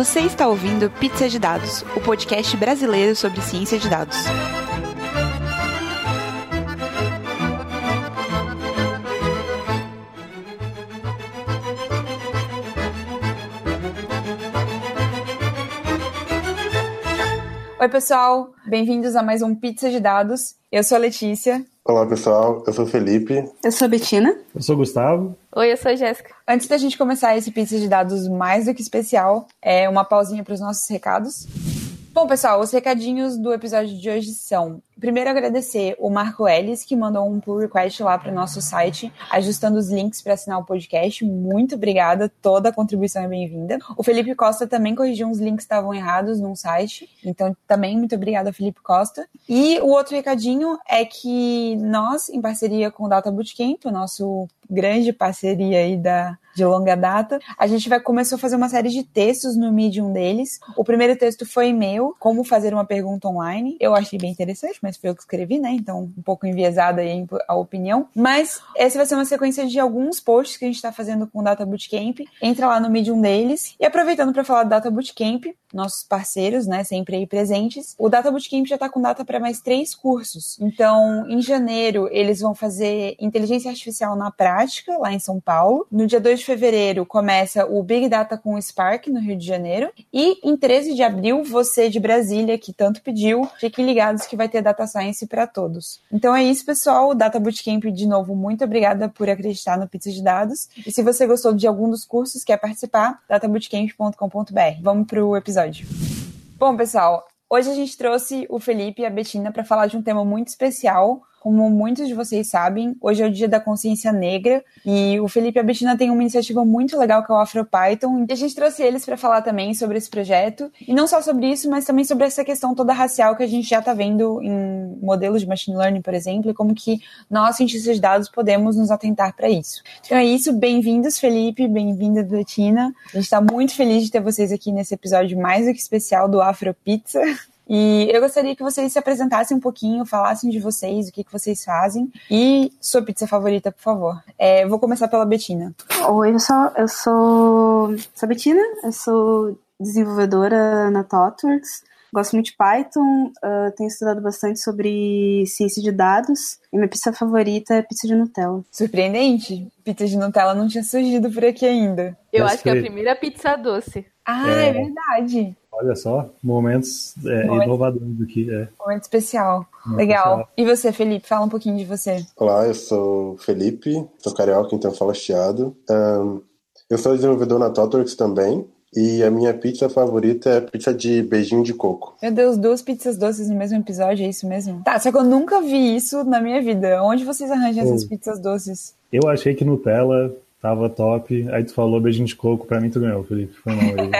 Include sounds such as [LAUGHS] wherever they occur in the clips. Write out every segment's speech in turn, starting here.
Você está ouvindo Pizza de Dados, o podcast brasileiro sobre ciência de dados. Oi, pessoal, bem-vindos a mais um Pizza de Dados. Eu sou a Letícia. Olá, pessoal. Eu sou o Felipe. Eu sou a Betina. Eu sou o Gustavo. Oi, eu sou a Jéssica. Antes da gente começar esse Pizza de Dados mais do que especial, é uma pausinha para os nossos recados. Bom, pessoal, os recadinhos do episódio de hoje são: primeiro, agradecer o Marco Ellis, que mandou um pull request lá para o nosso site, ajustando os links para assinar o podcast. Muito obrigada, toda a contribuição é bem-vinda. O Felipe Costa também corrigiu uns links que estavam errados num site, então também muito obrigada, Felipe Costa. E o outro recadinho é que nós, em parceria com o Data Bootcamp, o nosso grande parceria aí da, de longa data. A gente vai começou a fazer uma série de textos no Medium deles. O primeiro texto foi meu, como fazer uma pergunta online. Eu achei bem interessante, mas foi eu que escrevi, né? Então, um pouco enviesada aí a opinião. Mas essa vai ser uma sequência de alguns posts que a gente está fazendo com o Data Bootcamp. Entra lá no Medium deles. E aproveitando para falar do Data Bootcamp, nossos parceiros, né, sempre aí presentes. O Data Bootcamp já está com data para mais três cursos. Então, em janeiro, eles vão fazer inteligência artificial na prática, lá em São Paulo. No dia 2 de fevereiro, começa o Big Data com o Spark, no Rio de Janeiro. E em 13 de abril, você de Brasília, que tanto pediu, fiquem ligados que vai ter Data Science para todos. Então é isso, pessoal. O Data Bootcamp, de novo, muito obrigada por acreditar no Pizza de Dados. E se você gostou de algum dos cursos, quer participar, databootcamp.com.br. Vamos para o episódio. Bom, pessoal, hoje a gente trouxe o Felipe e a Betina para falar de um tema muito especial. Como muitos de vocês sabem, hoje é o dia da consciência negra e o Felipe e a Betina têm uma iniciativa muito legal que é o AfroPython e a gente trouxe eles para falar também sobre esse projeto e não só sobre isso, mas também sobre essa questão toda racial que a gente já está vendo em modelos de machine learning, por exemplo, e como que nós, cientistas de dados, podemos nos atentar para isso. Então é isso, bem-vindos Felipe, bem-vinda Betina. A gente está muito feliz de ter vocês aqui nesse episódio mais do que especial do Afropizza. E eu gostaria que vocês se apresentassem um pouquinho, falassem de vocês, o que, que vocês fazem e sua pizza favorita, por favor. É, vou começar pela Betina. Oi, pessoal, eu sou, sou a Betina, eu sou desenvolvedora na ThoughtWorks. Gosto muito de Python, uh, tenho estudado bastante sobre ciência de dados e minha pizza favorita é pizza de Nutella. Surpreendente, pizza de Nutella não tinha surgido por aqui ainda. Eu acho que é a primeira pizza doce. Ah, é, é verdade. Olha só, momentos é, Momento. inovadores aqui. É. Momento especial. Momento Legal. Especial. E você, Felipe? Fala um pouquinho de você. Olá, eu sou Felipe, sou carioca, então falo chiado. Um, eu sou desenvolvedor na ThoughtWorks também. E a minha pizza favorita é pizza de beijinho de coco. Meu Deus, duas pizzas doces no mesmo episódio, é isso mesmo? Tá, só que eu nunca vi isso na minha vida. Onde vocês arranjam oh. essas pizzas doces? Eu achei que Nutella tava top. Aí tu falou beijinho de coco, pra mim tu ganhou, Felipe. Foi mal [LAUGHS] aí.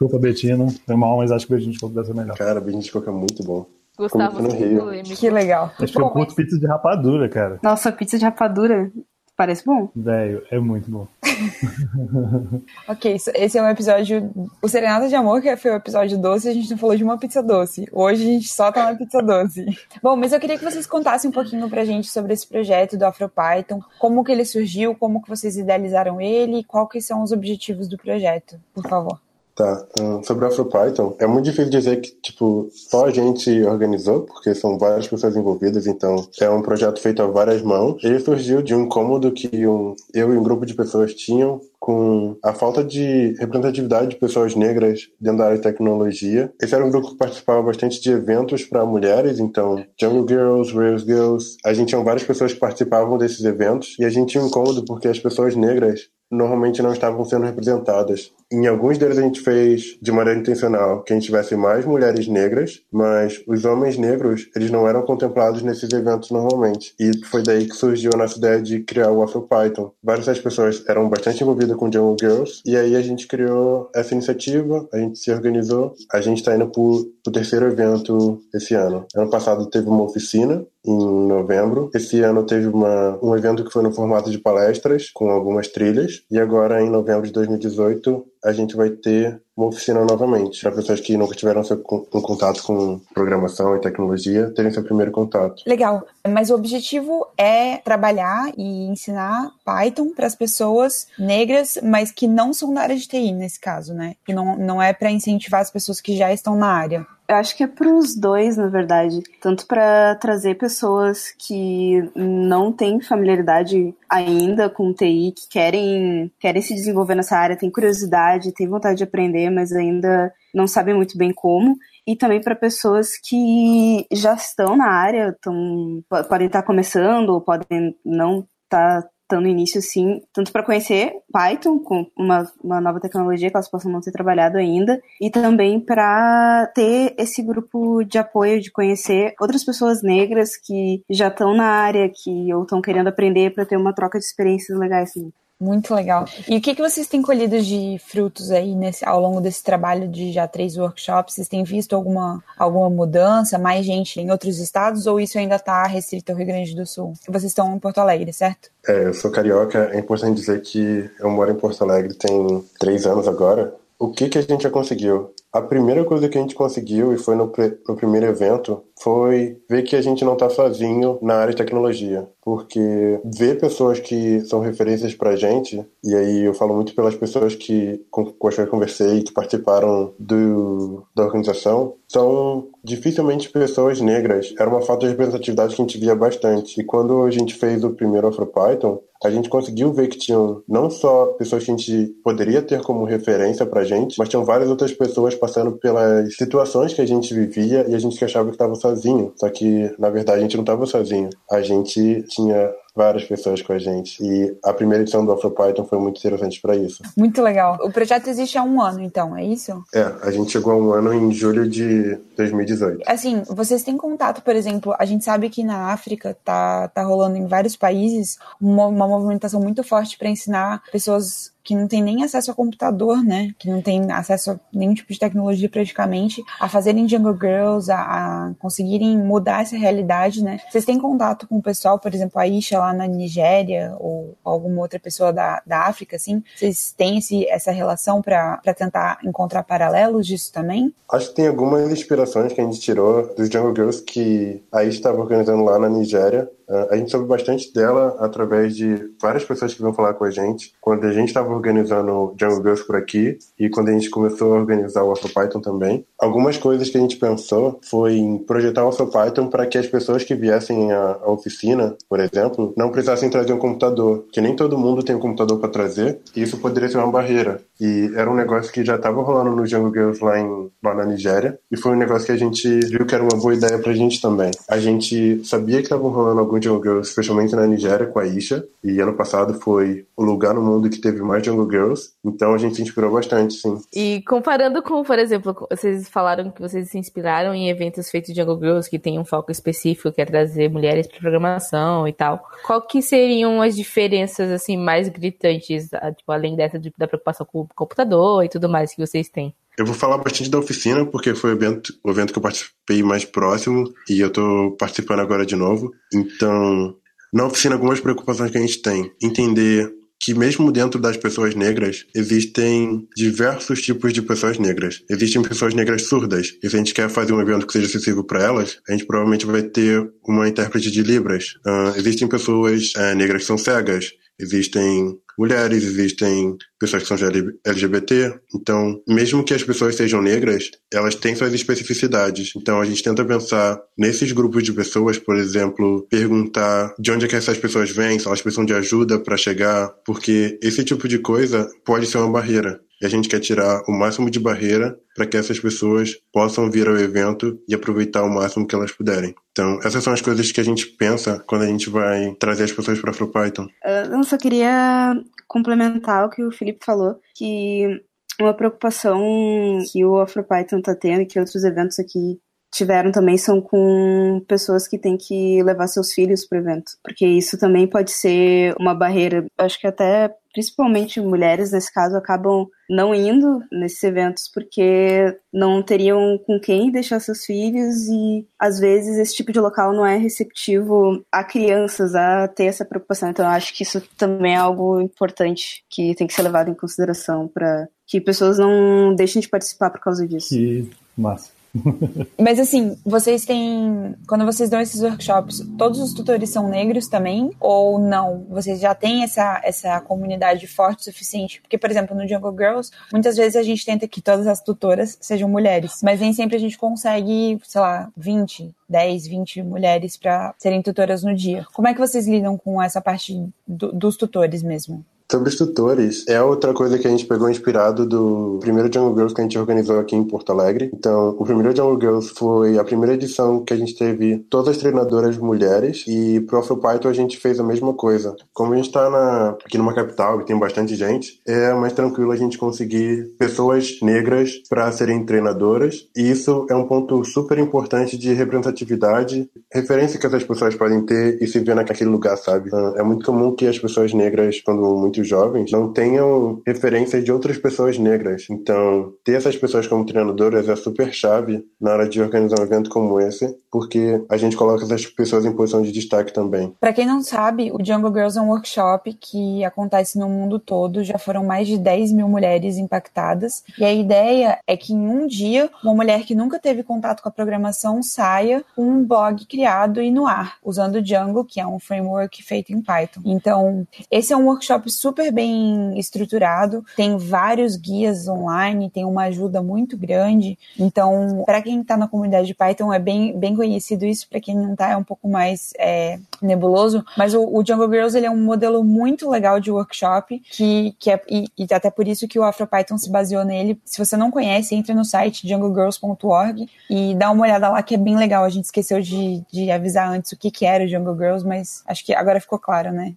Desculpa, Betina. Foi mal, mas acho que o beijinho de coco deve ser melhor. Cara, beijinho de coco é muito bom. Gustavo, no Rio. Que legal. Acho que eu curto pizza de rapadura, cara. Nossa, pizza de rapadura parece bom. Velho, é muito bom. [LAUGHS] ok, esse é um episódio. O Serenata de Amor, que foi o episódio doce, a gente não falou de uma pizza doce. Hoje a gente só tá na pizza doce. [LAUGHS] Bom, mas eu queria que vocês contassem um pouquinho pra gente sobre esse projeto do AfroPython, como que ele surgiu, como que vocês idealizaram ele e quais que são os objetivos do projeto, por favor. Tá. Um, sobre o AfroPython, é muito difícil dizer que, tipo, só a gente organizou, porque são várias pessoas envolvidas, então é um projeto feito a várias mãos. Ele surgiu de um incômodo que um, eu e um grupo de pessoas tinham com a falta de representatividade de pessoas negras dentro da área de tecnologia. Esse era um grupo que participava bastante de eventos para mulheres, então Jungle Girls, Rails Girls, a gente tinha várias pessoas que participavam desses eventos e a gente tinha um incômodo porque as pessoas negras normalmente não estavam sendo representadas. Em alguns deles a gente fez de maneira intencional que a gente tivesse mais mulheres negras, mas os homens negros, eles não eram contemplados nesses eventos normalmente. E foi daí que surgiu a nossa ideia de criar o AfroPython. Várias das pessoas eram bastante envolvidas com Jungle Girls, e aí a gente criou essa iniciativa, a gente se organizou, a gente está indo para o terceiro evento esse ano. Ano passado teve uma oficina, em novembro. Esse ano teve uma, um evento que foi no formato de palestras, com algumas trilhas. E agora, em novembro de 2018, a gente vai ter uma oficina novamente, para pessoas que nunca tiveram seu, um contato com programação e tecnologia, terem seu primeiro contato. Legal. Mas o objetivo é trabalhar e ensinar Python para as pessoas negras, mas que não são da área de TI, nesse caso, né? Que não, não é para incentivar as pessoas que já estão na área. Eu acho que é para os dois, na verdade. Tanto para trazer pessoas que não têm familiaridade ainda com TI, que querem, querem se desenvolver nessa área, têm curiosidade, têm vontade de aprender, mas ainda não sabem muito bem como e também para pessoas que já estão na área, tão, podem estar começando ou podem não estar tá no início, sim, tanto para conhecer Python, com uma, uma nova tecnologia que elas possam não ter trabalhado ainda, e também para ter esse grupo de apoio, de conhecer outras pessoas negras que já estão na área, que ou estão querendo aprender para ter uma troca de experiências legais. Assim. Muito legal. E o que, que vocês têm colhido de frutos aí nesse, ao longo desse trabalho de já três workshops? Vocês têm visto alguma, alguma mudança, mais gente em outros estados, ou isso ainda está restrito ao Rio Grande do Sul? Vocês estão em Porto Alegre, certo? É, eu sou carioca. É importante dizer que eu moro em Porto Alegre tem três anos agora. O que, que a gente já conseguiu? A primeira coisa que a gente conseguiu, e foi no, no primeiro evento, foi ver que a gente não está sozinho na área de tecnologia. Porque ver pessoas que são referências para gente, e aí eu falo muito pelas pessoas que, com, com as que eu conversei, que participaram do, da organização, são dificilmente pessoas negras. Era uma falta de representatividade que a gente via bastante. E quando a gente fez o primeiro AfroPython, a gente conseguiu ver que tinham não só pessoas que a gente poderia ter como referência pra gente, mas tinham várias outras pessoas passando pelas situações que a gente vivia e a gente achava que estava sozinho. Só que, na verdade, a gente não estava sozinho. A gente tinha várias pessoas com a gente. E a primeira edição do AfroPython foi muito interessante para isso. Muito legal. O projeto existe há um ano, então, é isso? É, a gente chegou a um ano em julho de 2018. Assim, vocês têm contato, por exemplo, a gente sabe que na África tá, tá rolando em vários países uma, uma movimentação muito forte para ensinar pessoas que não tem nem acesso a computador, né? Que não tem acesso a nenhum tipo de tecnologia praticamente, a fazerem Jungle Girls, a, a conseguirem mudar essa realidade, né? Vocês têm contato com o pessoal, por exemplo, a Isha lá na Nigéria ou alguma outra pessoa da, da África, assim? Vocês têm esse, essa relação para tentar encontrar paralelos disso também? Acho que tem algumas inspirações que a gente tirou dos Jungle Girls que a Isha estava organizando lá na Nigéria a gente soube bastante dela através de várias pessoas que vão falar com a gente. Quando a gente estava organizando o Jungle Girls por aqui e quando a gente começou a organizar o AfroPython também, algumas coisas que a gente pensou foi em projetar o AfroPython para que as pessoas que viessem à, oficina, por exemplo, não precisassem trazer um computador, que nem todo mundo tem um computador para trazer, e isso poderia ser uma barreira. E era um negócio que já estava rolando no Jungle Girls lá, em, lá na Nigéria, e foi um negócio que a gente viu que era uma boa ideia para a gente também. A gente sabia que estavam rolando alguns Jungle Girls, especialmente na Nigéria, com a Isha. E ano passado foi o lugar no mundo que teve mais Jungle Girls. Então a gente se inspirou bastante, sim. E comparando com, por exemplo, vocês falaram que vocês se inspiraram em eventos feitos de Jungle Girls que tem um foco específico, que é trazer mulheres para programação e tal. Qual que seriam as diferenças, assim, mais gritantes, tipo, além dessa de, da preocupação com o computador e tudo mais que vocês têm? Eu vou falar bastante da oficina, porque foi o evento, o evento que eu participei mais próximo e eu estou participando agora de novo. Então, na oficina, algumas preocupações que a gente tem. Entender que mesmo dentro das pessoas negras existem diversos tipos de pessoas negras. Existem pessoas negras surdas. E se a gente quer fazer um evento que seja acessível para elas, a gente provavelmente vai ter uma intérprete de libras. Uh, existem pessoas uh, negras que são cegas. Existem mulheres, existem pessoas que são LGBT. Então, mesmo que as pessoas sejam negras, elas têm suas especificidades. Então, a gente tenta pensar nesses grupos de pessoas, por exemplo, perguntar de onde é que essas pessoas vêm, se elas precisam de ajuda para chegar, porque esse tipo de coisa pode ser uma barreira. E a gente quer tirar o máximo de barreira para que essas pessoas possam vir ao evento e aproveitar o máximo que elas puderem. Então, essas são as coisas que a gente pensa quando a gente vai trazer as pessoas para AfroPython. Eu só queria complementar o que o Felipe falou, que uma preocupação que o AfroPython está tendo e que outros eventos aqui tiveram também são com pessoas que têm que levar seus filhos para o evento, porque isso também pode ser uma barreira. Acho que até principalmente mulheres nesse caso acabam não indo nesses eventos porque não teriam com quem deixar seus filhos e às vezes esse tipo de local não é receptivo a crianças a ter essa preocupação. Então eu acho que isso também é algo importante que tem que ser levado em consideração para que pessoas não deixem de participar por causa disso. Que massa. [LAUGHS] Mas assim, vocês têm. Quando vocês dão esses workshops, todos os tutores são negros também? Ou não? Vocês já têm essa, essa comunidade forte o suficiente? Porque, por exemplo, no Jungle Girls, muitas vezes a gente tenta que todas as tutoras sejam mulheres. Mas nem sempre a gente consegue, sei lá, 20, 10, 20 mulheres para serem tutoras no dia. Como é que vocês lidam com essa parte do, dos tutores mesmo? Sobre os tutores, é outra coisa que a gente pegou inspirado do primeiro Jungle Girls que a gente organizou aqui em Porto Alegre. Então, o primeiro Jungle Girls foi a primeira edição que a gente teve todas as treinadoras mulheres e pro Python a gente fez a mesma coisa. Como a gente está aqui numa capital e tem bastante gente, é mais tranquilo a gente conseguir pessoas negras para serem treinadoras e isso é um ponto super importante de representatividade, referência que essas pessoas podem ter e se ver naquele lugar, sabe? É muito comum que as pessoas negras, quando muito jovens não tenham referências de outras pessoas negras. Então, ter essas pessoas como treinadoras é super chave na hora de organizar um evento como esse, porque a gente coloca essas pessoas em posição de destaque também. Para quem não sabe, o Jungle Girls é um workshop que acontece no mundo todo, já foram mais de 10 mil mulheres impactadas, e a ideia é que em um dia, uma mulher que nunca teve contato com a programação saia com um blog criado e no ar, usando o Django, que é um framework feito em Python. Então, esse é um workshop super super bem estruturado, tem vários guias online, tem uma ajuda muito grande. Então, para quem está na comunidade de Python, é bem, bem conhecido isso, para quem não está, é um pouco mais é, nebuloso. Mas o, o Girls ele é um modelo muito legal de workshop, que, que é, e, e até por isso que o AfroPython se baseou nele. Se você não conhece, entre no site djangogirls.org e dá uma olhada lá, que é bem legal. A gente esqueceu de, de avisar antes o que, que era o Django Girls, mas acho que agora ficou claro, né?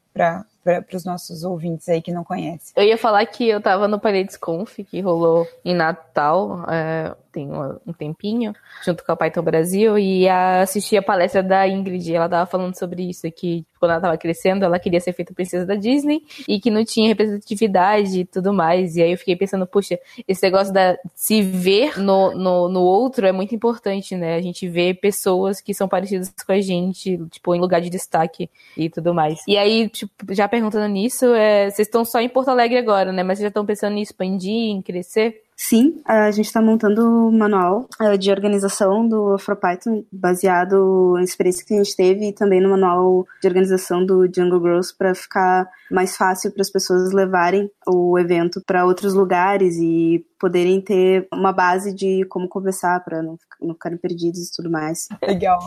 Para os nossos ouvintes aí que não conhecem. Eu ia falar que eu tava no Paredes Conf, que rolou em Natal, é, tem um tempinho, junto com a Python Brasil, e assisti a palestra da Ingrid, ela tava falando sobre isso, que quando ela tava crescendo, ela queria ser feita princesa da Disney, e que não tinha representatividade e tudo mais, e aí eu fiquei pensando, puxa, esse negócio da se ver no, no, no outro é muito importante, né, a gente vê pessoas que são parecidas com a gente, tipo, em lugar de destaque e tudo mais. E aí, tipo, já perguntando nisso, é, vocês estão só em Porto Alegre agora, né, mas vocês já estão pensando em expandir, em crescer? Sim, a gente está montando um manual uh, de organização do AfroPython baseado na experiência que a gente teve e também no manual de organização do Jungle Girls para ficar mais fácil para as pessoas levarem o evento para outros lugares e poderem ter uma base de como conversar para não, não ficarem perdidos e tudo mais. Legal.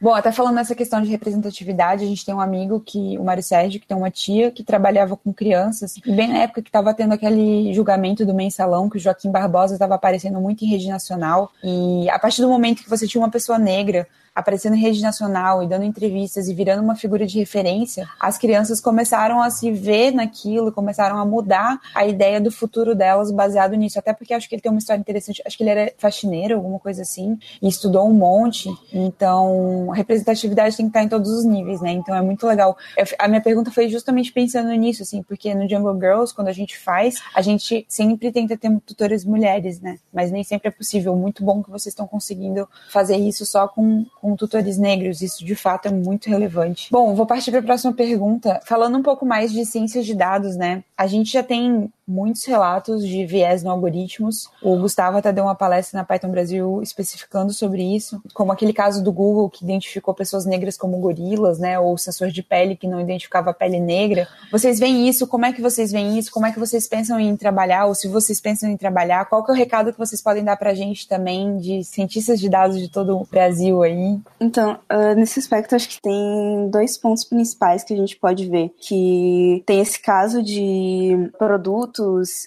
Bom, até falando nessa questão de representatividade, a gente tem um amigo que, o Mário Sérgio, que tem uma tia que trabalhava com crianças, e bem na época que estava tendo aquele julgamento do mensalão, que o Joaquim Barbosa estava aparecendo muito em rede nacional, e a partir do momento que você tinha uma pessoa negra aparecendo em rede nacional e dando entrevistas e virando uma figura de referência, as crianças começaram a se ver naquilo, começaram a mudar a ideia do futuro delas baseado nisso. Até porque acho que ele tem uma história interessante. Acho que ele era faxineiro, alguma coisa assim, e estudou um monte. Então, a representatividade tem que estar em todos os níveis, né? Então, é muito legal. Eu, a minha pergunta foi justamente pensando nisso, assim, porque no Jungle Girls, quando a gente faz, a gente sempre tenta ter tutores mulheres, né? Mas nem sempre é possível. Muito bom que vocês estão conseguindo fazer isso só com com tutores negros. Isso de fato é muito relevante. Bom, vou partir para a próxima pergunta. Falando um pouco mais de ciências de dados, né? A gente já tem muitos relatos de viés no algoritmos. O Gustavo até deu uma palestra na Python Brasil especificando sobre isso, como aquele caso do Google que identificou pessoas negras como gorilas, né, ou sensor de pele que não identificava a pele negra. Vocês veem isso? Como é que vocês veem isso? Como é que vocês pensam em trabalhar? Ou se vocês pensam em trabalhar, qual que é o recado que vocês podem dar pra gente também de cientistas de dados de todo o Brasil aí? Então, uh, nesse aspecto, acho que tem dois pontos principais que a gente pode ver, que tem esse caso de produto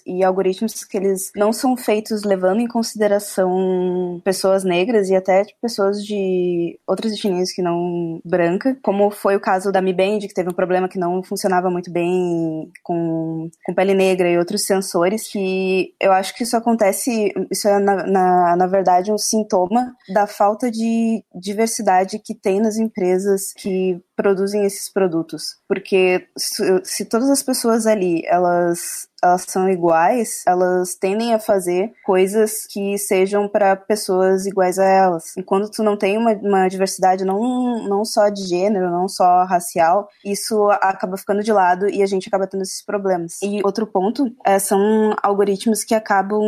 e algoritmos que eles não são feitos levando em consideração pessoas negras e até pessoas de outras etnias que não branca, como foi o caso da Mi Band, que teve um problema que não funcionava muito bem com, com pele negra e outros sensores, que eu acho que isso acontece, isso é na, na, na verdade um sintoma da falta de diversidade que tem nas empresas que produzem esses produtos. Porque se, se todas as pessoas ali, elas elas são iguais, elas tendem a fazer coisas que sejam para pessoas iguais a elas. Enquanto tu não tem uma, uma, diversidade não, não só de gênero, não só racial, isso acaba ficando de lado e a gente acaba tendo esses problemas. E outro ponto é, são algoritmos que acabam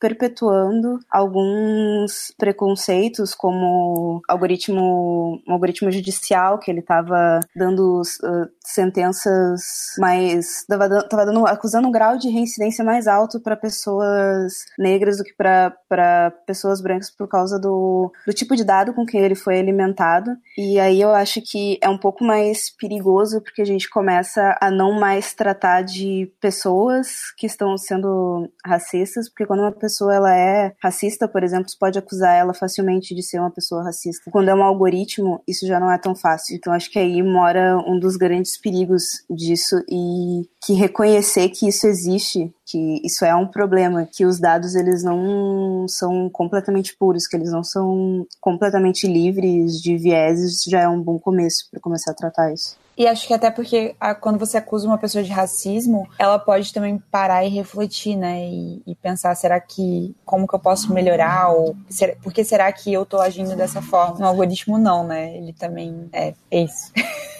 perpetuando alguns preconceitos, como algoritmo, um algoritmo judicial que ele estava dando uh, sentenças mais, estava dando acusando um grau de reincidência mais alto para pessoas negras do que para pessoas brancas por causa do, do tipo de dado com que ele foi alimentado. E aí eu acho que é um pouco mais perigoso porque a gente começa a não mais tratar de pessoas que estão sendo racistas, porque quando uma pessoa ela é racista, por exemplo, você pode acusar ela facilmente de ser uma pessoa racista. Quando é um algoritmo, isso já não é tão fácil. Então acho que aí mora um dos grandes perigos disso e que reconhecer que isso existe, que isso é um problema, que os dados eles não são completamente puros, que eles não são completamente livres de vieses, já é um bom começo para começar a tratar isso. E acho que até porque a, quando você acusa uma pessoa de racismo, ela pode também parar e refletir, né? E, e pensar, será que como que eu posso melhorar? Ou ser, por que será que eu tô agindo dessa forma? No algoritmo não, né? Ele também é, é isso.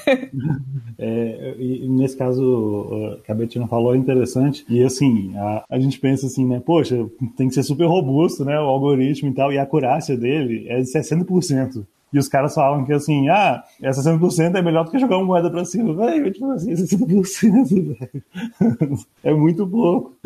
[LAUGHS] é, e nesse caso que a Betina falou é interessante. E assim, a, a gente pensa assim, né? Poxa, tem que ser super robusto, né? O algoritmo e tal, e a acurácia dele é de 60%. E os caras falam que assim, ah, essa 60% é melhor do que jogar uma moeda pra cima. Velho, tipo assim, 60%, [LAUGHS] velho. É muito pouco.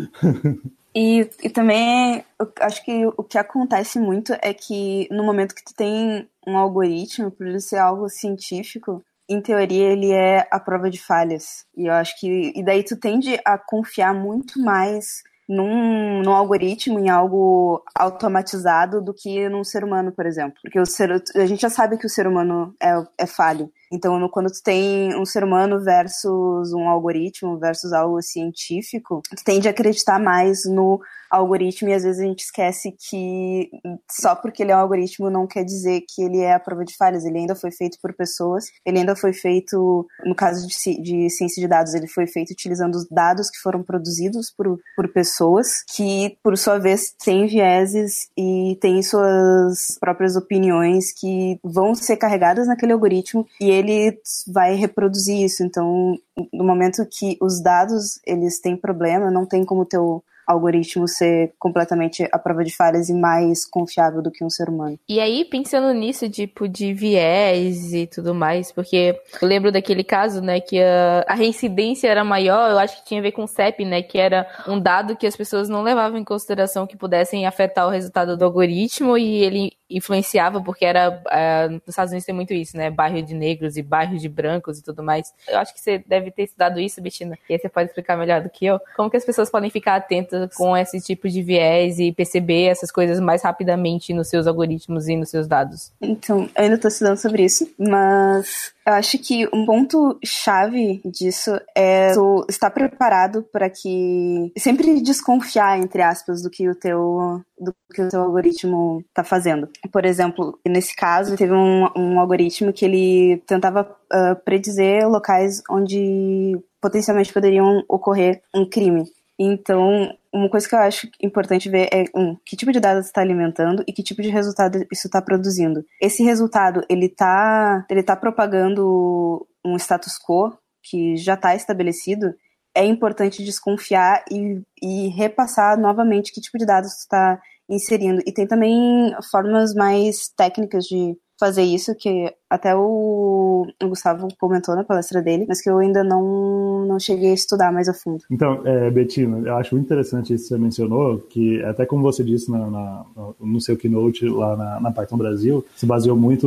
E, e também, eu acho que o que acontece muito é que no momento que tu tem um algoritmo, por ele ser algo científico, em teoria ele é a prova de falhas. E eu acho que. E daí tu tende a confiar muito mais num, num algoritmo, em algo automatizado, do que num ser humano, por exemplo. Porque o ser, a gente já sabe que o ser humano é, é falho. Então, quando tu tem um ser humano versus um algoritmo, versus algo científico, tu tende a acreditar mais no algoritmo e às vezes a gente esquece que só porque ele é um algoritmo não quer dizer que ele é a prova de falhas. Ele ainda foi feito por pessoas, ele ainda foi feito, no caso de, de ciência de dados, ele foi feito utilizando os dados que foram produzidos por, por pessoas que, por sua vez, têm vieses e têm suas próprias opiniões que vão ser carregadas naquele algoritmo e ele vai reproduzir isso. Então, no momento que os dados eles têm problema, não tem como ter o algoritmo ser completamente a prova de falhas e mais confiável do que um ser humano. E aí, pensando nisso, tipo, de viés e tudo mais, porque eu lembro daquele caso, né, que a, a reincidência era maior, eu acho que tinha a ver com o CEP, né, que era um dado que as pessoas não levavam em consideração que pudessem afetar o resultado do algoritmo e ele influenciava, porque era. Uh, nos Estados Unidos tem muito isso, né? Bairro de negros e bairro de brancos e tudo mais. Eu acho que você deve ter estudado isso, Bettina. E aí você pode explicar melhor do que eu. Como que as pessoas podem ficar atentas com esse tipo de viés e perceber essas coisas mais rapidamente nos seus algoritmos e nos seus dados? Então, eu ainda estou estudando sobre isso, mas eu acho que um ponto chave disso é tu estar preparado para que sempre desconfiar entre aspas do que o teu do que o teu algoritmo está fazendo. Por exemplo, nesse caso teve um, um algoritmo que ele tentava uh, predizer locais onde potencialmente poderiam ocorrer um crime. Então, uma coisa que eu acho importante ver é um, que tipo de dados está alimentando e que tipo de resultado isso está produzindo. Esse resultado ele está ele tá propagando um status quo que já está estabelecido. É importante desconfiar e, e repassar novamente que tipo de dados está inserindo. E tem também formas mais técnicas de fazer isso, que até o, o, Gustavo comentou na palestra dele, mas que eu ainda não, não cheguei a estudar mais a fundo. Então, é, Betina, eu acho muito interessante isso que você mencionou, que até como você disse na, na, no seu keynote lá na, na Python Brasil, se baseou muito,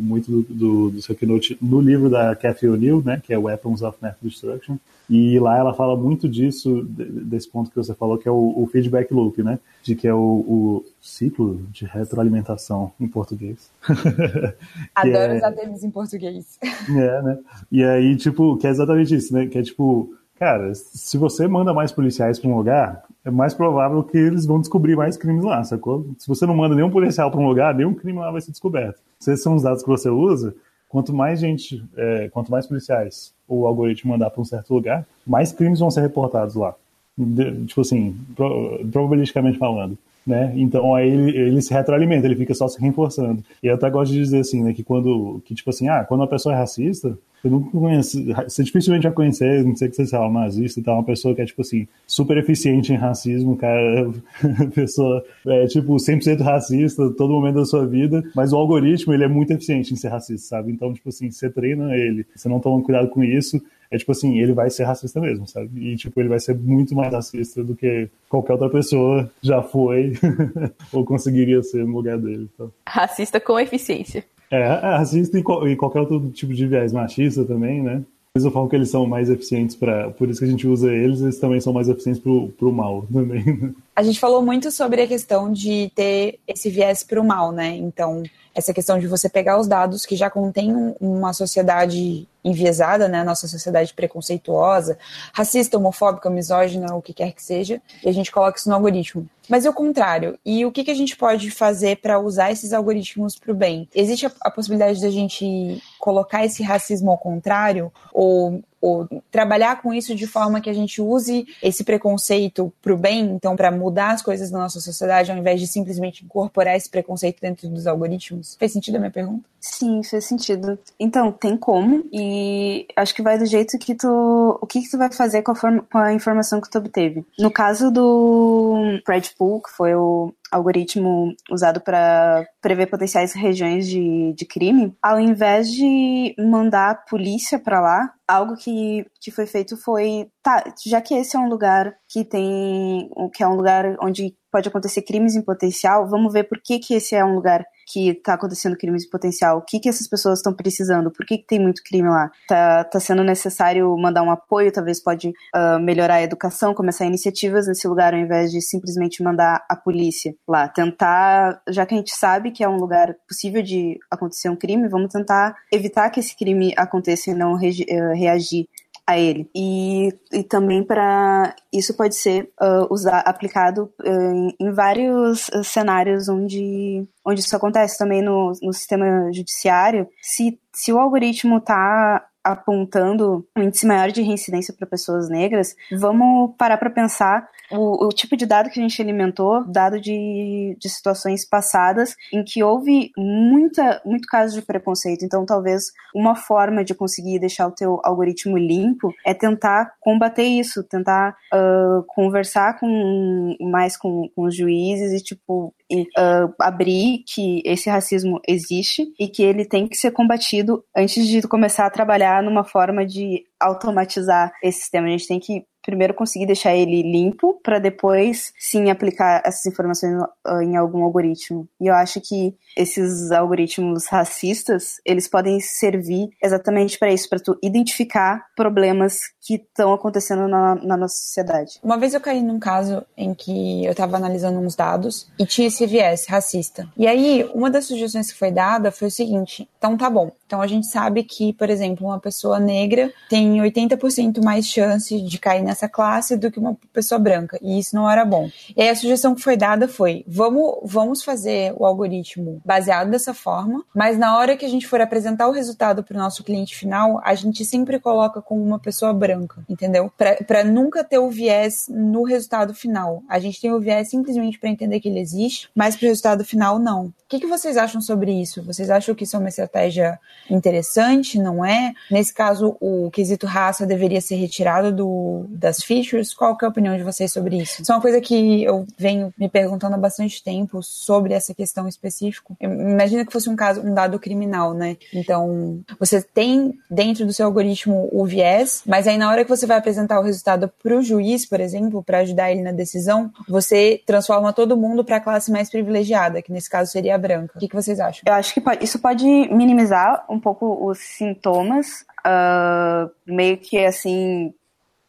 muito do, do, do seu keynote no livro da Cathy O'Neill, né, que é Weapons of Math Destruction, e lá ela fala muito disso, desse ponto que você falou, que é o, o feedback loop, né? De que é o, o ciclo de retroalimentação em português. [LAUGHS] Adoro é... usar termos em português. [LAUGHS] É, né? E aí, tipo, que é exatamente isso, né? Que é tipo, cara, se você manda mais policiais para um lugar, é mais provável que eles vão descobrir mais crimes lá, sacou? Se você não manda nenhum policial para um lugar, nenhum crime lá vai ser descoberto. Se esses são os dados que você usa, quanto mais gente, é, quanto mais policiais o algoritmo mandar para um certo lugar, mais crimes vão ser reportados lá. De, tipo assim, pro, probabilisticamente falando. Né? Então aí ele, ele, se retroalimenta, ele fica só se reforçando. E eu até gosto de dizer assim, né, que quando, que tipo assim, ah, quando uma pessoa é racista, você nunca conhece, você dificilmente vai conhecer, não sei que você seja nazista e tal, uma pessoa que é, tipo assim, super eficiente em racismo, cara, [LAUGHS] pessoa, é, tipo, 100% racista todo momento da sua vida, mas o algoritmo, ele é muito eficiente em ser racista, sabe? Então, tipo assim, você treina ele, você não toma cuidado com isso, é tipo assim, ele vai ser racista mesmo, sabe? E, tipo, ele vai ser muito mais racista do que qualquer outra pessoa já foi [LAUGHS] ou conseguiria ser no lugar dele. Então. Racista com eficiência. É, é racista e, qualquer outro tipo de viés machista também, né? Eles falam que eles são mais eficientes para. Por isso que a gente usa eles, eles também são mais eficientes pro, pro mal [LAUGHS] também. Né? A gente falou muito sobre a questão de ter esse viés pro mal, né? Então, essa questão de você pegar os dados que já contêm uma sociedade enviesada, né, nossa sociedade preconceituosa, racista, homofóbica, misógina, o que quer que seja, e a gente coloca isso no algoritmo. Mas é o contrário. E o que, que a gente pode fazer para usar esses algoritmos para o bem? Existe a, a possibilidade da gente colocar esse racismo ao contrário? Ou ou trabalhar com isso de forma que a gente use esse preconceito para o bem, então para mudar as coisas na nossa sociedade, ao invés de simplesmente incorporar esse preconceito dentro dos algoritmos? Fez sentido a minha pergunta? Sim, fez sentido. Então, tem como, e acho que vai do jeito que tu. O que, que tu vai fazer com a, forma, com a informação que tu obteve. No caso do Predpool, que foi o algoritmo usado para prever potenciais regiões de, de crime, ao invés de mandar a polícia para lá, algo que, que foi feito foi, tá, já que esse é um lugar que tem, que é um lugar onde pode acontecer crimes em potencial, vamos ver por que, que esse é um lugar que está acontecendo crimes em potencial, o que, que essas pessoas estão precisando, por que, que tem muito crime lá. Tá, tá sendo necessário mandar um apoio, talvez pode uh, melhorar a educação, começar iniciativas nesse lugar, ao invés de simplesmente mandar a polícia lá. Tentar, já que a gente sabe que é um lugar possível de acontecer um crime, vamos tentar evitar que esse crime aconteça e não re uh, reagir a ele. E, e também para isso pode ser uh, usar, aplicado uh, em, vários uh, cenários onde, onde isso acontece também no, no sistema judiciário. Se, se o algoritmo está apontando um índice maior de reincidência para pessoas negras, vamos parar para pensar o, o, tipo de dado que a gente alimentou, dado de, de situações passadas em que houve muita, muito caso de preconceito. Então, talvez uma forma de conseguir deixar o teu algoritmo limpo é tentar combater isso, tentar uh, conversar com mais com, com os juízes e tipo uh, abrir que esse racismo existe e que ele tem que ser combatido antes de começar a trabalhar numa forma de automatizar esse sistema. A gente tem que primeiro conseguir deixar ele limpo para depois sim aplicar essas informações em algum algoritmo. E eu acho que esses algoritmos racistas, eles podem servir exatamente para isso, para tu identificar problemas que estão acontecendo na, na, nossa sociedade. Uma vez eu caí num caso em que eu estava analisando uns dados e tinha esse viés racista. E aí, uma das sugestões que foi dada foi o seguinte: então tá bom. Então a gente sabe que, por exemplo, uma pessoa negra tem 80% mais chance de cair nessa classe do que uma pessoa branca. E isso não era bom. E aí a sugestão que foi dada foi: vamos, vamos fazer o algoritmo baseado dessa forma, mas na hora que a gente for apresentar o resultado para o nosso cliente final, a gente sempre coloca como uma pessoa branca, entendeu? Para nunca ter o viés no resultado final. A gente tem o viés simplesmente para entender que ele existe, mas para o resultado final, não. Que, que vocês acham sobre isso? Vocês acham que isso é uma estratégia interessante, não é? Nesse caso, o quesito raça deveria ser retirado do, das features? Qual que é a opinião de vocês sobre isso? Isso é uma coisa que eu venho me perguntando há bastante tempo sobre essa questão específica. Imagina que fosse um caso, um dado criminal, né? Então, você tem dentro do seu algoritmo o viés, mas aí na hora que você vai apresentar o resultado para o juiz, por exemplo, para ajudar ele na decisão, você transforma todo mundo para a classe mais privilegiada, que nesse caso seria a branca. O que, que vocês acham? Eu acho que pode, isso pode minimizar um pouco os sintomas, uh, meio que assim.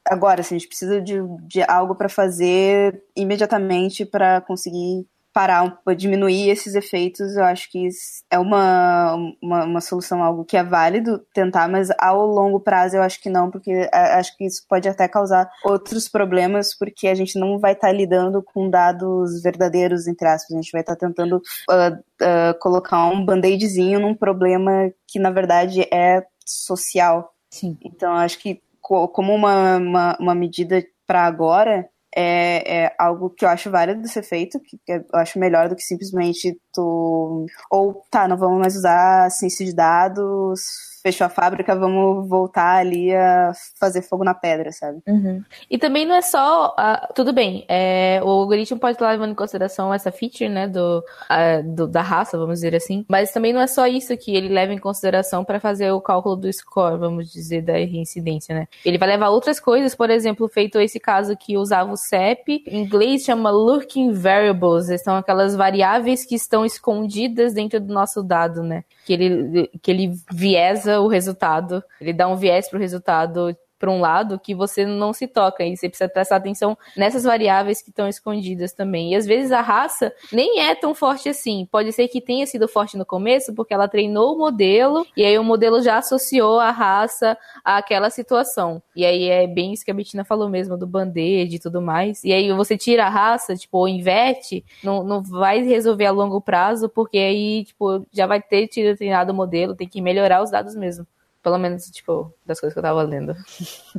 Agora, assim, a gente precisa de, de algo para fazer imediatamente para conseguir parar, diminuir esses efeitos, eu acho que é uma, uma, uma, solução, algo que é válido tentar, mas ao longo prazo eu acho que não, porque acho que isso pode até causar outros problemas, porque a gente não vai estar tá lidando com dados verdadeiros, entre aspas, a gente vai estar tá tentando uh, uh, colocar um band-aidzinho num problema que na verdade é social. Sim. Então acho que como uma, uma, uma medida para agora, é, é, algo que eu acho válido ser feito, que eu acho melhor do que simplesmente Ou tá, não vamos mais usar ciência de dados, fechou a fábrica, vamos voltar ali a fazer fogo na pedra, sabe? Uhum. E também não é só. Uh, tudo bem, é, o algoritmo pode estar levando em consideração essa feature, né, do, uh, do, da raça, vamos dizer assim, mas também não é só isso que ele leva em consideração para fazer o cálculo do score, vamos dizer, da reincidência, né? Ele vai levar outras coisas, por exemplo, feito esse caso que usava o CEP, em inglês chama lurking variables, são aquelas variáveis que estão escondidas dentro do nosso dado, né? Que ele, que ele viesa o resultado, ele dá um viés para o resultado para um lado que você não se toca e você precisa prestar atenção nessas variáveis que estão escondidas também. E às vezes a raça nem é tão forte assim. Pode ser que tenha sido forte no começo porque ela treinou o modelo e aí o modelo já associou a raça àquela situação. E aí é bem isso que a Bettina falou mesmo do band-aid e tudo mais. E aí você tira a raça, tipo, ou inverte, não, não vai resolver a longo prazo porque aí, tipo, já vai ter treinado o modelo, tem que melhorar os dados mesmo. Pelo menos, tipo, das coisas que eu tava lendo.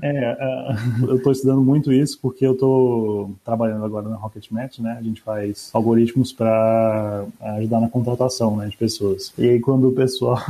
É, uh, [LAUGHS] eu tô estudando muito isso porque eu tô trabalhando agora na Rocket Match, né? A gente faz algoritmos para ajudar na contratação, né, de pessoas. E aí, quando o pessoal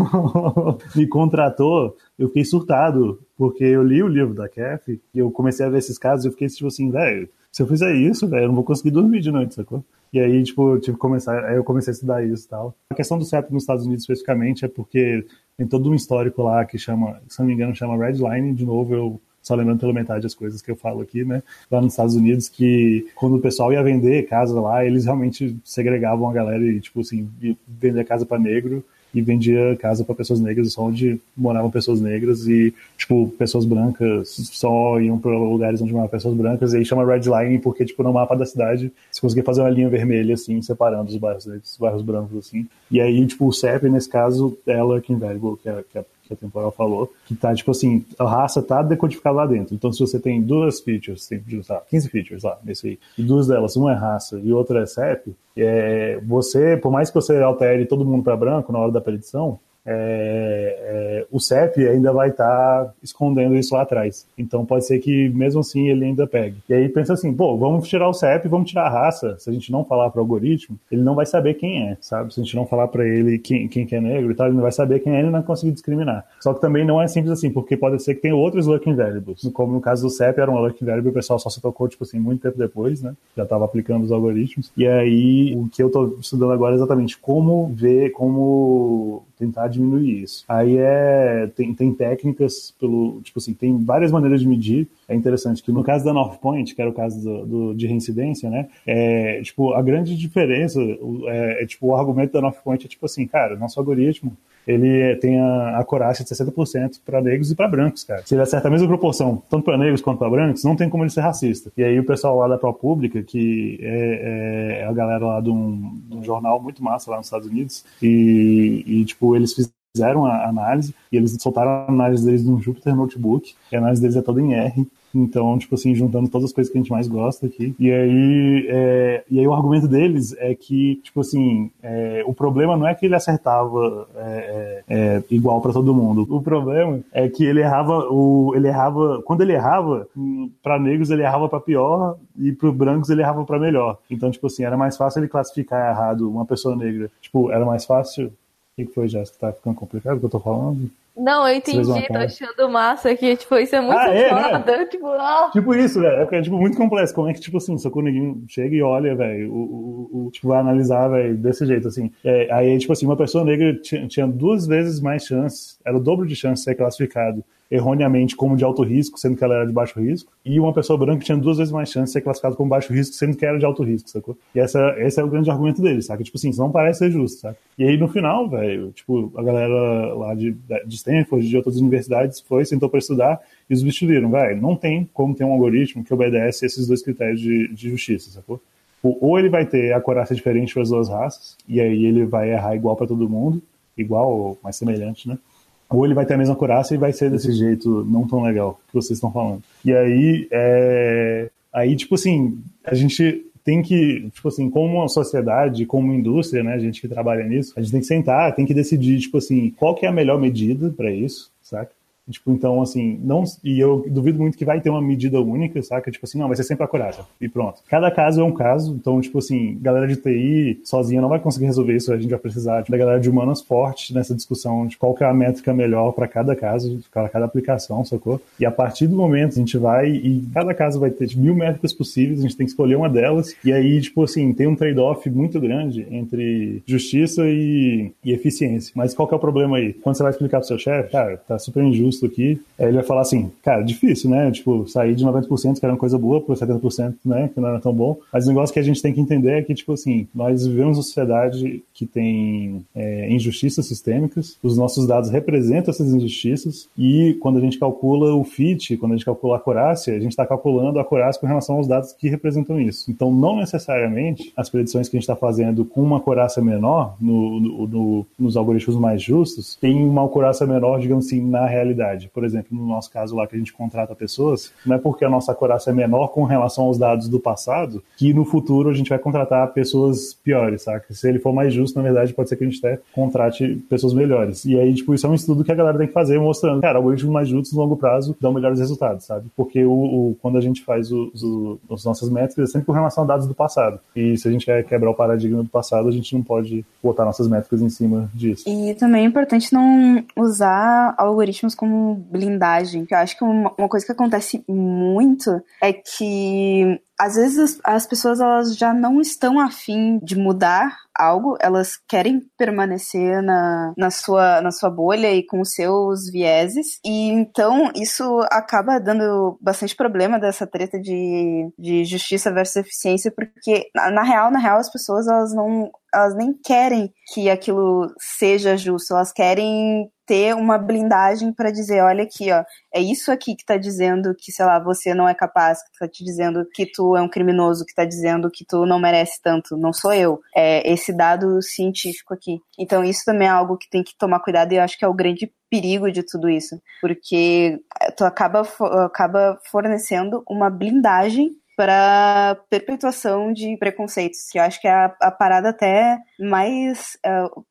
[LAUGHS] me contratou, eu fiquei surtado, porque eu li o livro da Kef e eu comecei a ver esses casos e eu fiquei tipo assim, velho, se eu fizer isso, velho, eu não vou conseguir dormir de noite, sacou? E aí, tipo, eu tive que começar, aí eu comecei a estudar isso e tal. A questão do CEP nos Estados Unidos especificamente é porque tem todo um histórico lá que chama, se não me engano, chama Redline. De novo, eu só lembrando pela metade as coisas que eu falo aqui, né? Lá nos Estados Unidos, que quando o pessoal ia vender casa lá, eles realmente segregavam a galera e, tipo assim, vender casa para negro e vendia casa para pessoas negras, só onde moravam pessoas negras e, tipo, pessoas brancas só iam para lugares onde moravam pessoas brancas e aí chama redlining porque, tipo, no mapa da cidade você conseguia fazer uma linha vermelha, assim, separando os bairros os bairros brancos, assim. E aí, tipo, o CEP, nesse caso, é Lurking Variable, que é, que é que a temporal falou, que tá, tipo assim, a raça tá decodificada lá dentro. Então, se você tem duas features, tem, sei 15 features lá, nesse aí, e duas delas, uma é raça e outra é CEP, é, você, por mais que você altere todo mundo para branco na hora da predição, é, é, o CEP ainda vai estar tá escondendo isso lá atrás. Então pode ser que mesmo assim ele ainda pegue. E aí pensa assim, pô, vamos tirar o CEP, vamos tirar a raça. Se a gente não falar para o algoritmo, ele não vai saber quem é, sabe? Se a gente não falar para ele quem, quem que é negro e tal, ele não vai saber quem é, ele não vai conseguir discriminar. Só que também não é simples assim, porque pode ser que tem outros looking variables. Como no caso do CEP era um looking variable, o pessoal só se tocou, tipo assim, muito tempo depois, né? Já estava aplicando os algoritmos. E aí o que eu estou estudando agora é exatamente como ver, como tentar diminuir isso. Aí é tem, tem técnicas pelo tipo assim tem várias maneiras de medir. É interessante que no caso da North Point, que era o caso do, do de reincidência, né? É, tipo a grande diferença é, é, tipo o argumento da North Point é tipo assim, cara, nosso algoritmo ele tem a acurácia de 60% para negros e para brancos, cara. Se ele acerta a mesma proporção, tanto para negros quanto para brancos, não tem como ele ser racista. E aí o pessoal lá da ProPublica, que é, é, é a galera lá de um, de um, jornal muito massa lá nos Estados Unidos, e, e tipo, eles fizeram a análise e eles soltaram a análise deles num Jupyter Notebook, a análise deles é toda em R, Então, tipo assim, juntando todas as coisas que a gente mais gosta aqui. E aí, é, e aí o argumento deles é que, tipo assim, é, o problema não é que ele acertava é, é, é igual para todo mundo. O problema é que ele errava, o, ele errava, quando ele errava, para negros ele errava para pior e para brancos ele errava para melhor. Então, tipo assim, era mais fácil ele classificar errado uma pessoa negra. Tipo, era mais fácil. O que foi, Jéssica? Tá ficando complicado o que eu tô falando? Não, eu entendi, tô achando massa aqui, tipo, isso é muito ah, é, foda, né? [LAUGHS] tipo, ah. Tipo isso, velho, é, é tipo, muito complexo, como é que, tipo assim, só quando ninguém chega e olha, velho, o, o, o, tipo, vai analisar, velho, desse jeito, assim, é, aí, tipo assim, uma pessoa negra tinha, tinha duas vezes mais chances, era o dobro de chance de ser classificado erroneamente como de alto risco, sendo que ela era de baixo risco, e uma pessoa branca tinha duas vezes mais chance de ser classificada como baixo risco, sendo que era de alto risco, sacou? E essa, esse é o grande argumento dele, saca? Tipo assim, isso não parece ser justo, saca? E aí no final, velho, tipo, a galera lá de, de Stanford, de outras universidades, foi, sentou para estudar e os bichos viram, velho, não tem como ter um algoritmo que obedece esses dois critérios de, de justiça, sacou? Ou ele vai ter a coraça diferente para as duas raças, e aí ele vai errar igual para todo mundo, igual ou mais semelhante, né? Ou ele vai ter a mesma curaça e vai ser desse jeito não tão legal que vocês estão falando. E aí, é... aí tipo assim, a gente tem que, tipo assim, como uma sociedade, como indústria, né, a gente que trabalha nisso, a gente tem que sentar, tem que decidir, tipo assim, qual que é a melhor medida para isso, saca? Tipo, então, assim, não. E eu duvido muito que vai ter uma medida única, saca? Tipo assim, não, vai ser sempre a coragem. E pronto. Cada caso é um caso, então, tipo assim, galera de TI sozinha não vai conseguir resolver isso, a gente vai precisar tipo, da galera de humanas forte nessa discussão de qual que é a métrica melhor para cada caso, para cada aplicação, sacou? E a partir do momento a gente vai e cada caso vai ter tipo, mil métricas possíveis, a gente tem que escolher uma delas, e aí, tipo assim, tem um trade-off muito grande entre justiça e, e eficiência. Mas qual que é o problema aí? Quando você vai explicar pro seu chefe, cara, tá super injusto custo aqui, ele vai falar assim, cara, difícil, né? Tipo, sair de 90% que era uma coisa boa para 70%, né? Que não era tão bom. Mas o negócio que a gente tem que entender é que, tipo assim, nós vivemos uma sociedade que tem é, injustiças sistêmicas, os nossos dados representam essas injustiças e quando a gente calcula o fit, quando a gente calcula a acurácia, a gente está calculando a acurácia com relação aos dados que representam isso. Então, não necessariamente as predições que a gente está fazendo com uma acurácia menor no, no, no, nos algoritmos mais justos tem uma acurácia menor, digamos assim, na realidade Por exemplo, no nosso caso lá que a gente contrata pessoas, não é porque a nossa acurácia é menor com relação aos dados do passado que no futuro a gente vai contratar pessoas piores, saca? Se ele for mais justo, na verdade, pode ser que a gente até contrate pessoas melhores. E aí, tipo, isso é um estudo que a galera tem que fazer mostrando, cara, algoritmos mais justos no longo prazo dão melhores resultados, sabe? Porque o, o quando a gente faz os, os, as nossas métricas é sempre com relação a dados do passado. E se a gente quer quebrar o paradigma do passado, a gente não pode botar nossas métricas em cima disso. E também é importante não usar algoritmos como blindagem. Eu acho que uma, uma coisa que acontece muito é que às vezes as, as, pessoas elas já não estão afim de mudar algo, elas querem permanecer na, na, sua, na sua bolha e com os seus vieses, e então isso acaba dando bastante problema dessa treta de, de justiça versus eficiência, porque na, na real, na real, as pessoas elas não elas nem querem que aquilo seja justo, elas querem ter uma blindagem para dizer, olha aqui, ó, é isso aqui que tá dizendo que, sei lá, você não é capaz, que tá te dizendo que tu é um criminoso, que tá dizendo que tu não merece tanto, não sou eu, é esse dado científico aqui. Então isso também é algo que tem que tomar cuidado e eu acho que é o grande perigo de tudo isso, porque tu acaba, acaba fornecendo uma blindagem para perpetuação de preconceitos, que eu acho que é a, a parada até mais, uh,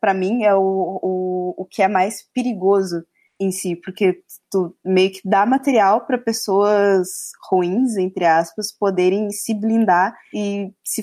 para mim, é o, o, o que é mais perigoso em si, porque tu meio que dá material para pessoas ruins, entre aspas, poderem se blindar e se,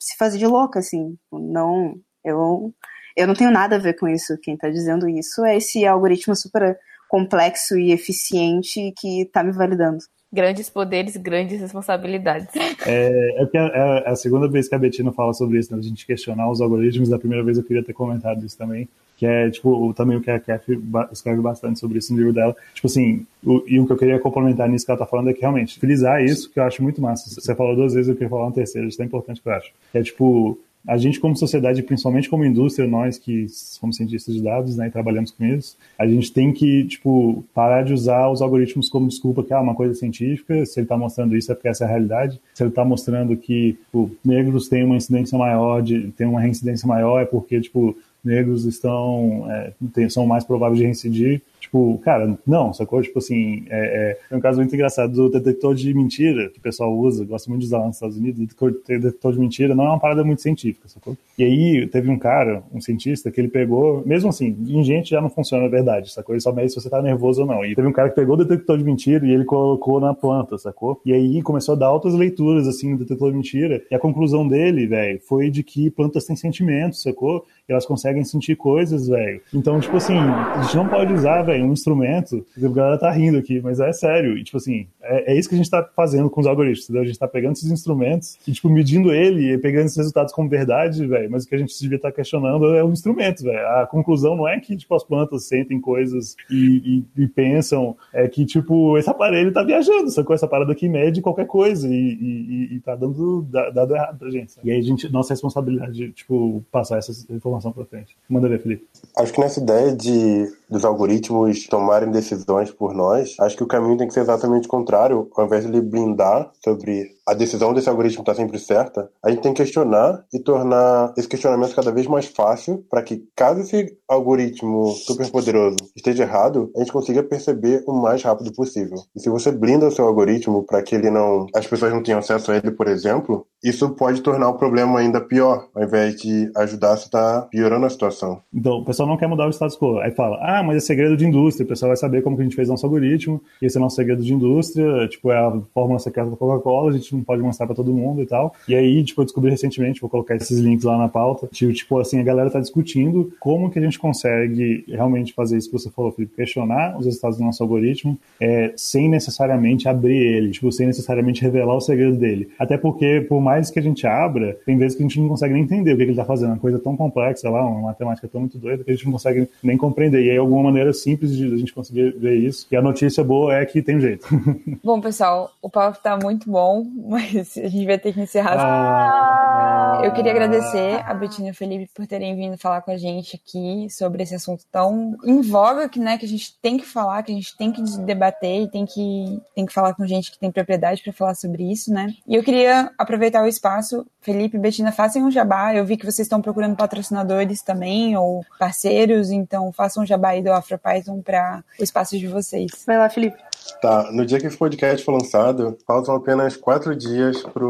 se fazer de louca, assim. Não, eu, eu não tenho nada a ver com isso. Quem está dizendo isso é esse algoritmo super complexo e eficiente que está me validando. Grandes poderes, grandes responsabilidades. É, é, que é, é a segunda vez que a Betina fala sobre isso, né? a gente questionar os algoritmos. Da primeira vez eu queria ter comentado isso também, que é tipo também o que a Kathy escreve bastante sobre isso no livro dela. Tipo assim, o, e o que eu queria complementar nisso que ela tá falando é que realmente frisar isso, que eu acho muito massa. Você falou duas vezes, eu queria falar uma terceira, isso é importante que eu acho. É tipo, a gente como sociedade, principalmente como indústria, nós que somos cientistas de dados, né, e trabalhamos com isso, a gente tem que, tipo, parar de usar os algoritmos como desculpa que é ah, uma coisa científica, se ele está mostrando isso é porque essa é a realidade, se ele está mostrando que, tipo, negros têm uma incidência maior, de, têm uma reincidência maior, é porque, tipo, negros estão é, são mais prováveis de reincidir. Tipo, cara, não, sacou? Tipo assim, é, é, um caso muito engraçado do detector de mentira que o pessoal usa, gosta muito de usar lá nos Estados Unidos. Detector, de mentira não é uma parada muito científica, sacou? E aí teve um cara, um cientista, que ele pegou, mesmo assim, em gente já não funciona a verdade, sacou? Ele só mede se você tá nervoso ou não. E teve um cara que pegou o detector de mentira e ele colocou na planta, sacou? E aí começou a dar altas leituras, assim, no detector de mentira. E a conclusão dele, velho, foi de que plantas têm sentimentos, sacou? elas conseguem sentir coisas, velho. Então, tipo assim, a gente não pode usar, velho, um instrumento. A galera tá rindo aqui, mas é sério. E, tipo assim, é, é, isso que a gente tá fazendo com os algoritmos, entendeu? A gente tá pegando esses instrumentos e, tipo, medindo ele e pegando esses resultados como verdade, velho. Mas o que a gente devia estar tá questionando é o instrumento, velho. A conclusão não é que, tipo, as plantas sentem coisas e, e, e, pensam, é que, tipo, esse aparelho tá viajando, sacou? Essa parada aqui mede qualquer coisa e, e, tá dando dado errado pra gente. Sabe? E aí, a gente, nossa responsabilidade de, tipo, passar informações informação para frente. Manda ver, Felipe. Acho que nessa ideia de dos algoritmos tomarem decisões por nós, acho que o caminho tem que ser exatamente o contrário. Ao invés de ele blindar sobre a decisão desse algoritmo estar sempre certa, a gente tem que questionar e tornar esse questionamento cada vez mais fácil para que, caso esse algoritmo super poderoso esteja errado, a gente consiga perceber o mais rápido possível. E se você blinda o seu algoritmo para que ele não, as pessoas não tenham acesso a ele, por exemplo, isso pode tornar o problema ainda pior, ao invés de ajudar, você está piorando a situação. Então, o pessoal não quer mudar o status quo. Aí fala, ah, mas é segredo de indústria, o pessoal vai saber como que a gente fez nosso algoritmo, esse é nosso segredo de indústria, tipo, é a fórmula secreta da Coca-Cola, a gente não pode mostrar para todo mundo e tal. E aí, tipo, eu descobri recentemente, vou colocar esses links lá na pauta, tipo, assim, a galera tá discutindo como que a gente consegue realmente fazer isso que você falou, Felipe, questionar os resultados do nosso algoritmo é, sem necessariamente abrir ele, tipo, sem necessariamente revelar o segredo dele. Até porque, por mais que a gente abra, tem vezes que a gente não consegue nem entender o que, ele tá fazendo, uma coisa tão complexa lá, uma matemática tão muito doida que a gente não consegue nem compreender. E aí, alguma maneira simples de a gente conseguir ver isso. E a notícia boa é que tem jeito. [LAUGHS] Bom, pessoal, o papo tá muito bom, mas a gente vai ter que encerrar. Ah, eu queria agradecer a Betina e o Felipe por terem vindo falar com a gente aqui sobre esse assunto tão em voga que, né, que a gente tem que falar, que a gente tem que debater e tem que, tem que falar com gente que tem propriedade para falar sobre isso, né? E eu queria aproveitar o espaço. Felipe e Betina, façam um jabá. Eu vi que vocês estão procurando patrocinadores também ou parceiros, então façam um jabá aí do AfroPython para o espaço de vocês. Vai lá, Felipe. Tá, no dia que esse podcast for lançado, faltam apenas quatro dias para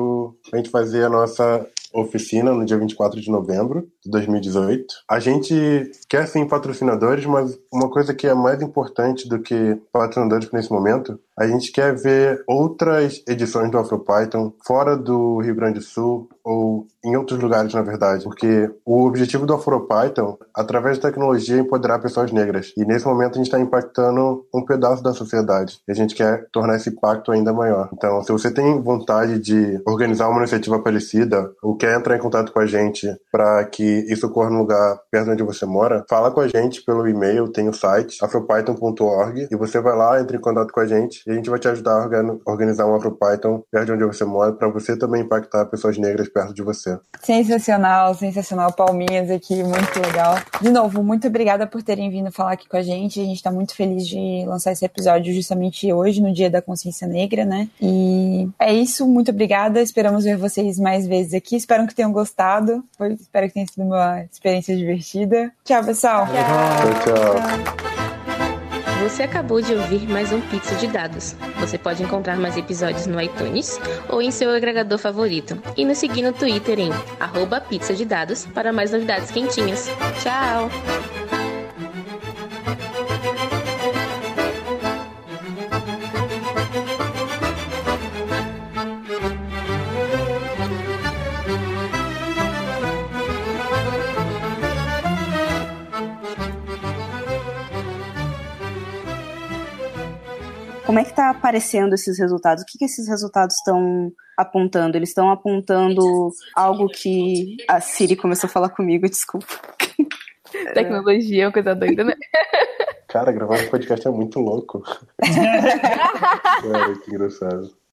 a gente fazer a nossa oficina no dia 24 de novembro de 2018. A gente quer sim patrocinadores, mas uma coisa que é mais importante do que patrocinadores nesse momento, a gente quer ver outras edições do AfroPython fora do Rio Grande do Sul ou em outros lugares, na verdade, porque o objetivo do AfroPython, através da tecnologia, é empoderar pessoas negras. E nesse momento a gente está impactando um pedaço da sociedade. E a gente quer tornar esse impacto ainda maior. Então, se você tem vontade de organizar uma iniciativa parecida ou quer entrar em contato com a gente para que isso ocorra no lugar perto de onde você mora, fala com a gente pelo e-mail, tem o site afropython.org e você vai lá, entra em contato com a gente e a gente vai te ajudar a organizar um AfroPython perto de onde você mora para você também impactar pessoas negras perto de você. Sensacional, sensacional. Palminhas aqui, muito legal. De novo, muito obrigada por terem vindo falar aqui com a gente. A gente está muito feliz de lançar esse episódio justamente hoje, no Dia da Consciência Negra, né? E é isso, muito obrigada. Esperamos ver vocês mais vezes aqui. Espero que tenham gostado. Foi, espero que tenha sido uma experiência divertida. Tchau, pessoal. Tchau, tchau. Você acabou de ouvir mais um Pizza de Dados. Você pode encontrar mais episódios no iTunes ou em seu agregador favorito. E nos seguir no Twitter em arroba pizza de dados para mais novidades quentinhas. Tchau! Como é que está aparecendo esses resultados? O que, que esses resultados estão apontando? Eles estão apontando algo que a Siri começou a falar comigo, [LAUGHS] desculpa. [LAUGHS] Tecnologia é uma coisa doida, né? Cara, gravar um podcast é muito louco. [LAUGHS] Cara, que engraçado.